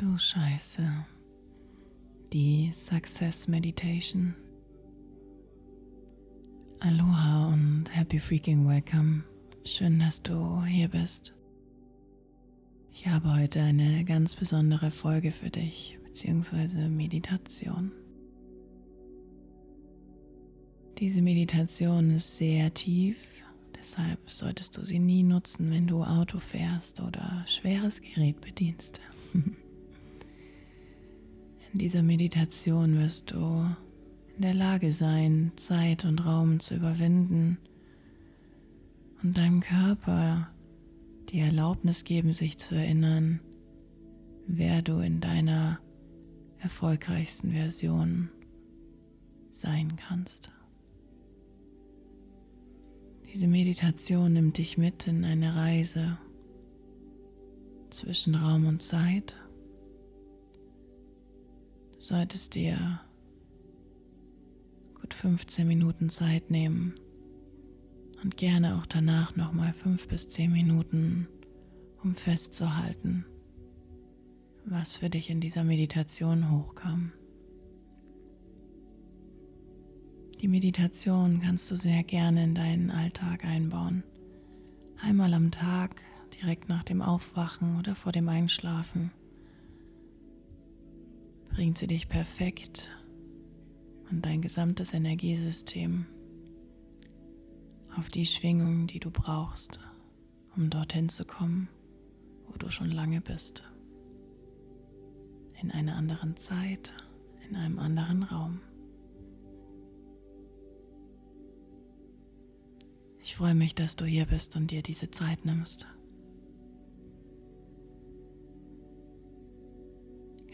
Du Scheiße. Die Success Meditation. Aloha und happy freaking welcome. Schön, dass du hier bist. Ich habe heute eine ganz besondere Folge für dich, beziehungsweise Meditation. Diese Meditation ist sehr tief, deshalb solltest du sie nie nutzen, wenn du Auto fährst oder schweres Gerät bedienst. In dieser Meditation wirst du in der Lage sein, Zeit und Raum zu überwinden und deinem Körper die Erlaubnis geben, sich zu erinnern, wer du in deiner erfolgreichsten Version sein kannst. Diese Meditation nimmt dich mit in eine Reise zwischen Raum und Zeit solltest dir gut 15 Minuten Zeit nehmen und gerne auch danach nochmal 5 bis 10 Minuten, um festzuhalten, was für dich in dieser Meditation hochkam. Die Meditation kannst du sehr gerne in deinen Alltag einbauen. Einmal am Tag, direkt nach dem Aufwachen oder vor dem Einschlafen bringt sie dich perfekt und dein gesamtes Energiesystem auf die Schwingung, die du brauchst, um dorthin zu kommen, wo du schon lange bist. In einer anderen Zeit, in einem anderen Raum. Ich freue mich, dass du hier bist und dir diese Zeit nimmst.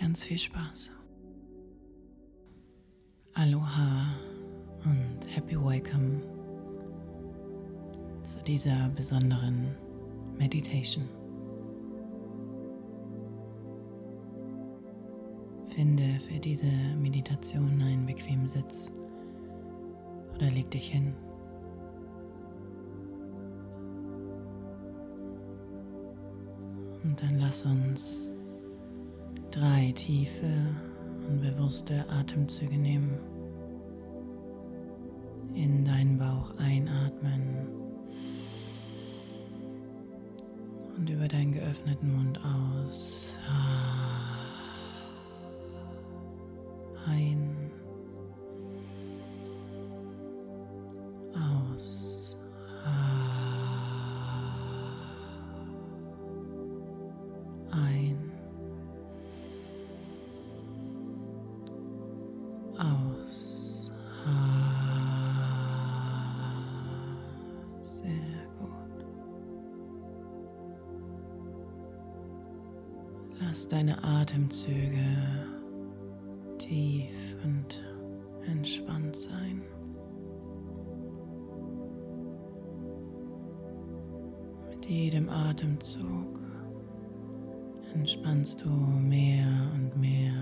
Ganz viel Spaß. Aloha und Happy Welcome zu dieser besonderen Meditation. Finde für diese Meditation einen bequemen Sitz oder leg dich hin. Und dann lass uns drei tiefe und bewusste Atemzüge nehmen. In deinen Bauch einatmen und über deinen geöffneten Mund aus. Ein. Lass deine Atemzüge tief und entspannt sein. Mit jedem Atemzug entspannst du mehr und mehr.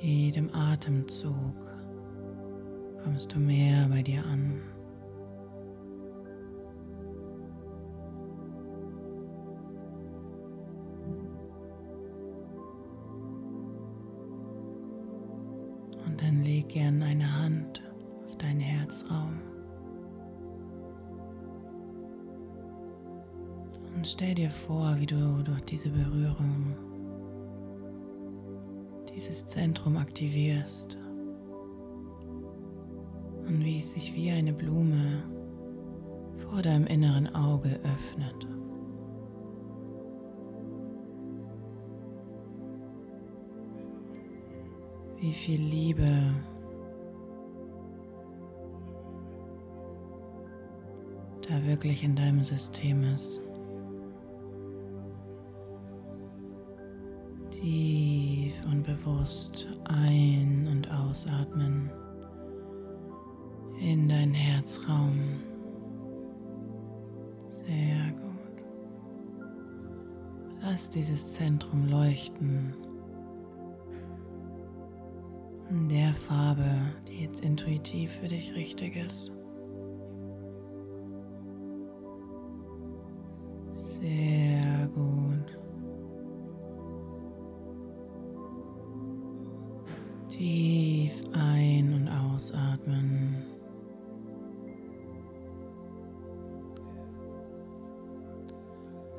jedem Atemzug kommst du mehr bei dir an. Dann leg gern eine Hand auf deinen Herzraum. Und stell dir vor, wie du durch diese Berührung dieses Zentrum aktivierst und wie es sich wie eine Blume vor deinem inneren Auge öffnet. Wie viel Liebe da wirklich in deinem System ist. Tief und bewusst ein- und ausatmen in deinen Herzraum. Sehr gut. Lass dieses Zentrum leuchten der Farbe, die jetzt intuitiv für dich richtig ist. Sehr gut. Tief ein- und ausatmen.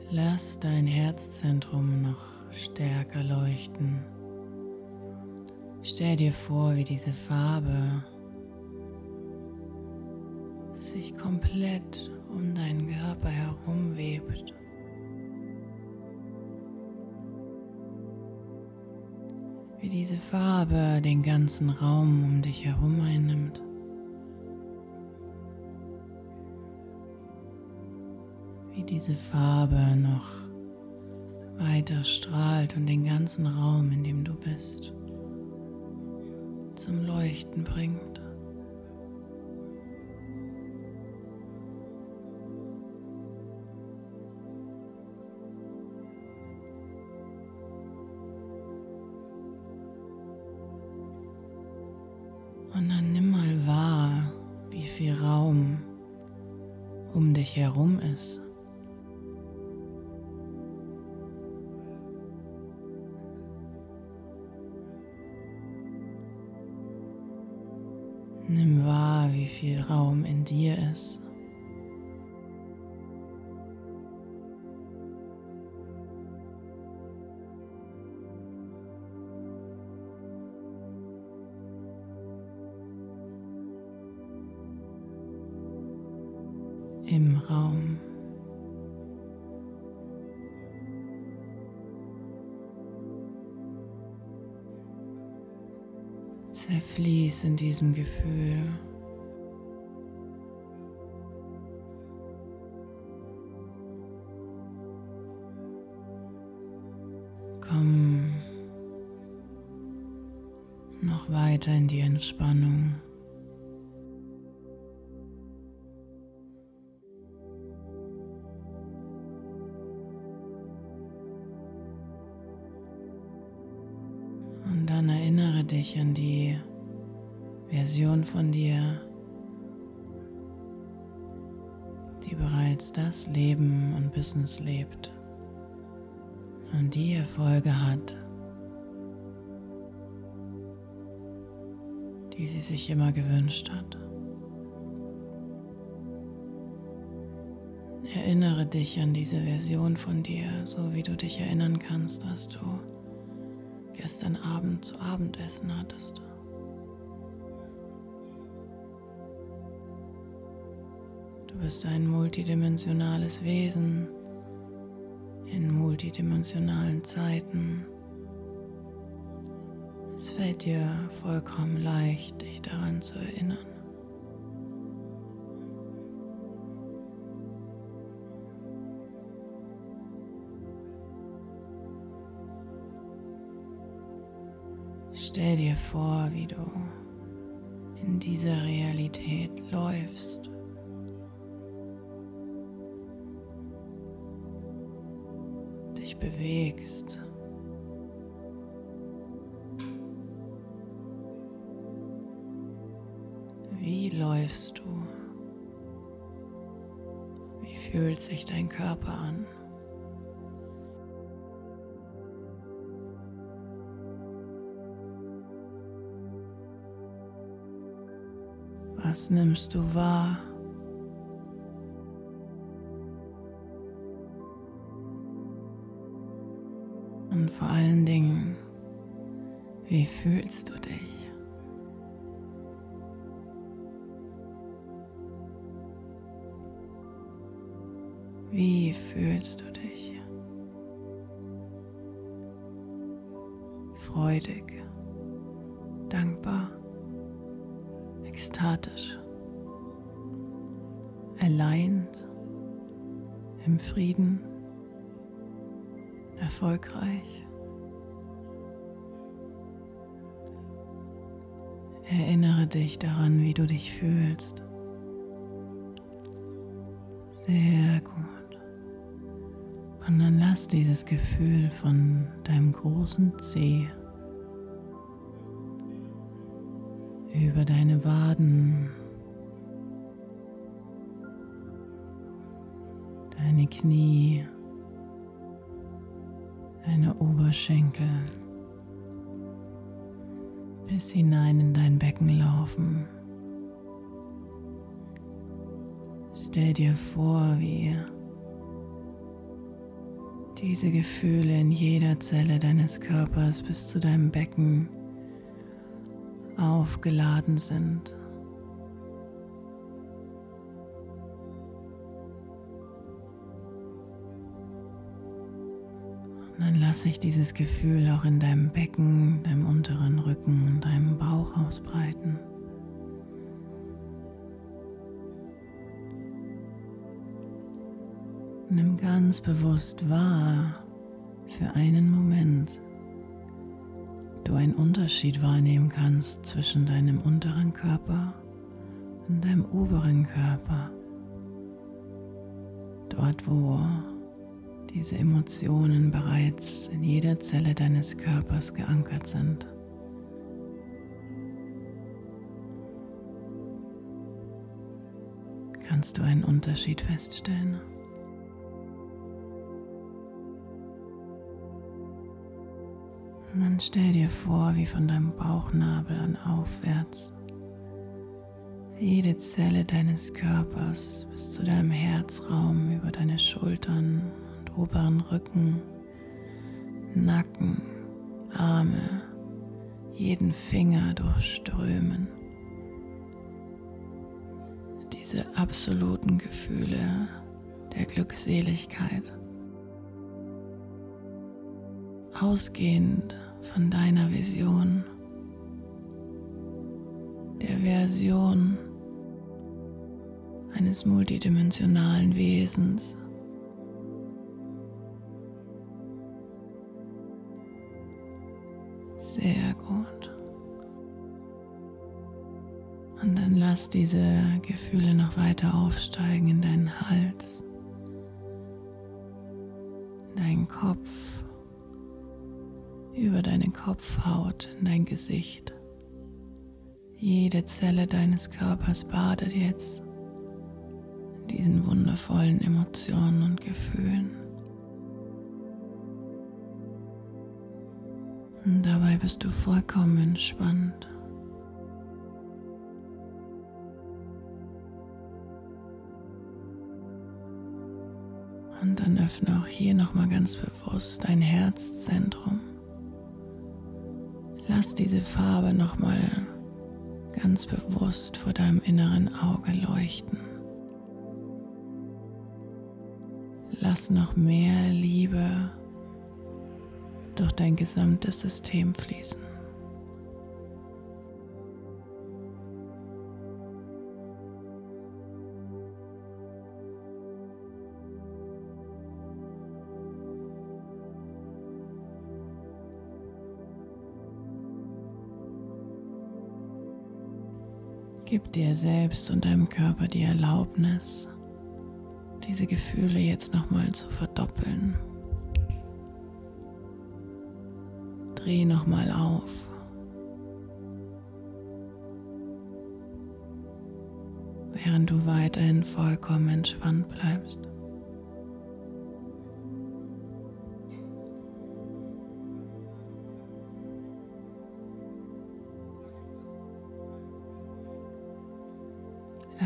Lass dein Herzzentrum noch stärker leuchten. Stell dir vor, wie diese Farbe sich komplett um deinen Körper herum webt. Wie diese Farbe den ganzen Raum um dich herum einnimmt. Wie diese Farbe noch weiter strahlt und den ganzen Raum, in dem du bist, zum Leuchten bringt. Und dann nimm mal wahr, wie viel Raum um dich herum ist. Viel Raum in dir ist. Im Raum. Zerfließ in diesem Gefühl. Weiter in die Entspannung. Und dann erinnere dich an die Version von dir, die bereits das Leben und Business lebt und die Erfolge hat, die sie sich immer gewünscht hat. Erinnere dich an diese Version von dir, so wie du dich erinnern kannst, dass du gestern Abend zu Abendessen hattest. Du bist ein multidimensionales Wesen in multidimensionalen Zeiten. Es fällt dir vollkommen leicht, dich daran zu erinnern. Stell dir vor, wie du in dieser Realität läufst. Dich bewegst. Wie läufst du? Wie fühlt sich dein Körper an? Was nimmst du wahr? Und vor allen Dingen, wie fühlst du dich? Freudig, dankbar, ekstatisch, allein, im Frieden, erfolgreich. Erinnere dich daran, wie du dich fühlst. Sehr gut. Und dann lass dieses Gefühl von deinem großen Zeh über deine Waden, deine Knie, deine Oberschenkel. Bis hinein in dein Becken laufen. Stell dir vor, wie diese Gefühle in jeder Zelle deines Körpers bis zu deinem Becken aufgeladen sind. Und dann lasse ich dieses Gefühl auch in deinem Becken, deinem unteren Rücken und deinem Bauch ausbreiten. Nimm ganz bewusst wahr für einen Moment, du einen Unterschied wahrnehmen kannst zwischen deinem unteren Körper und deinem oberen Körper. Dort, wo diese Emotionen bereits in jeder Zelle deines Körpers geankert sind. Kannst du einen Unterschied feststellen? Dann stell dir vor, wie von deinem Bauchnabel an aufwärts jede Zelle deines Körpers bis zu deinem Herzraum über deine Schultern und oberen Rücken, Nacken, Arme, jeden Finger durchströmen. Diese absoluten Gefühle der Glückseligkeit ausgehend von deiner Vision, der Version eines multidimensionalen Wesens. Sehr gut. Und dann lass diese Gefühle noch weiter aufsteigen in deinen Hals, in deinen Kopf über deine Kopfhaut in dein Gesicht. Jede Zelle deines Körpers badet jetzt in diesen wundervollen Emotionen und Gefühlen. Und dabei bist du vollkommen entspannt. Und dann öffne auch hier nochmal ganz bewusst dein Herzzentrum. Lass diese Farbe nochmal ganz bewusst vor deinem inneren Auge leuchten. Lass noch mehr Liebe durch dein gesamtes System fließen. Gib dir selbst und deinem Körper die Erlaubnis, diese Gefühle jetzt nochmal zu verdoppeln. Dreh nochmal auf. Während du weiterhin vollkommen entspannt bleibst.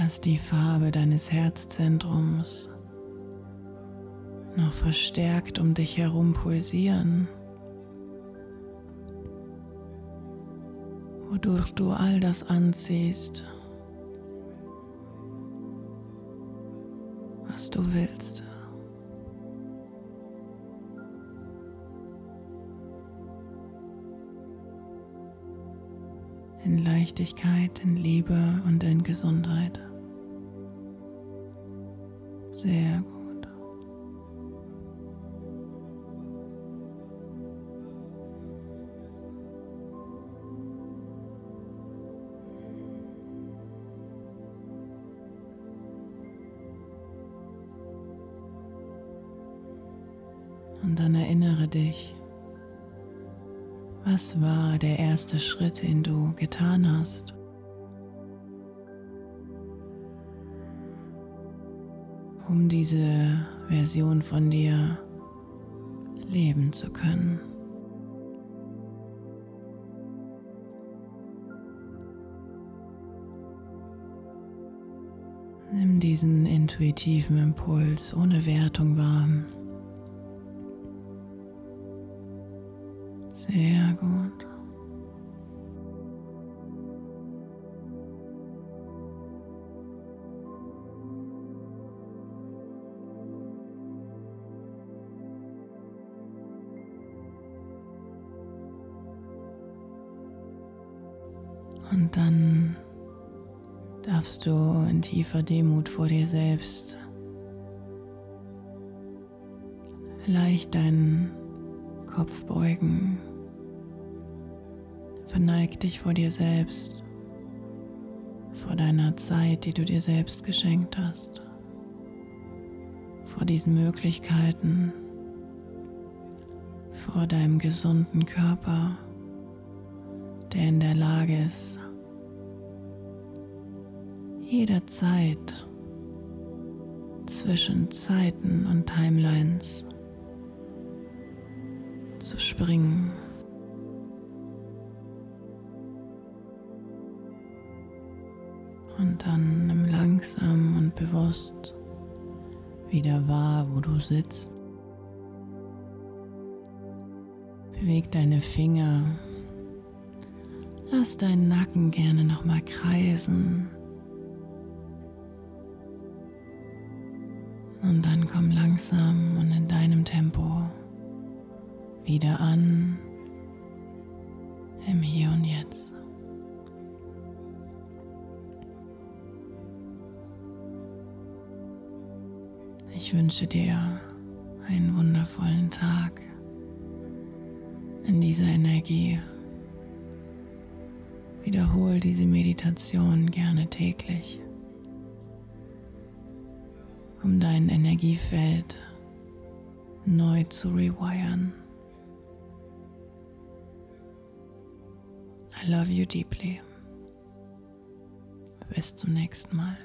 Lass die Farbe deines Herzzentrums noch verstärkt um dich herum pulsieren, wodurch du all das anziehst, was du willst. in Leichtigkeit, in Liebe und in Gesundheit. Sehr gut. Und dann erinnere dich, was war der erste Schritt, den du getan hast? um diese Version von dir leben zu können. Nimm diesen intuitiven Impuls ohne Wertung wahr. Sehr gut. Dann darfst du in tiefer Demut vor dir selbst leicht deinen Kopf beugen. Verneig dich vor dir selbst, vor deiner Zeit, die du dir selbst geschenkt hast, vor diesen Möglichkeiten, vor deinem gesunden Körper, der in der Lage ist, jederzeit zwischen Zeiten und Timelines zu springen. Und dann nimm langsam und bewusst wieder wahr, wo du sitzt. Beweg deine Finger. Lass deinen Nacken gerne nochmal kreisen. Und dann komm langsam und in deinem Tempo wieder an im Hier und Jetzt. Ich wünsche dir einen wundervollen Tag in dieser Energie. Wiederhol diese Meditation gerne täglich, um dein Energiefeld neu zu rewiren. I love you deeply. Bis zum nächsten Mal.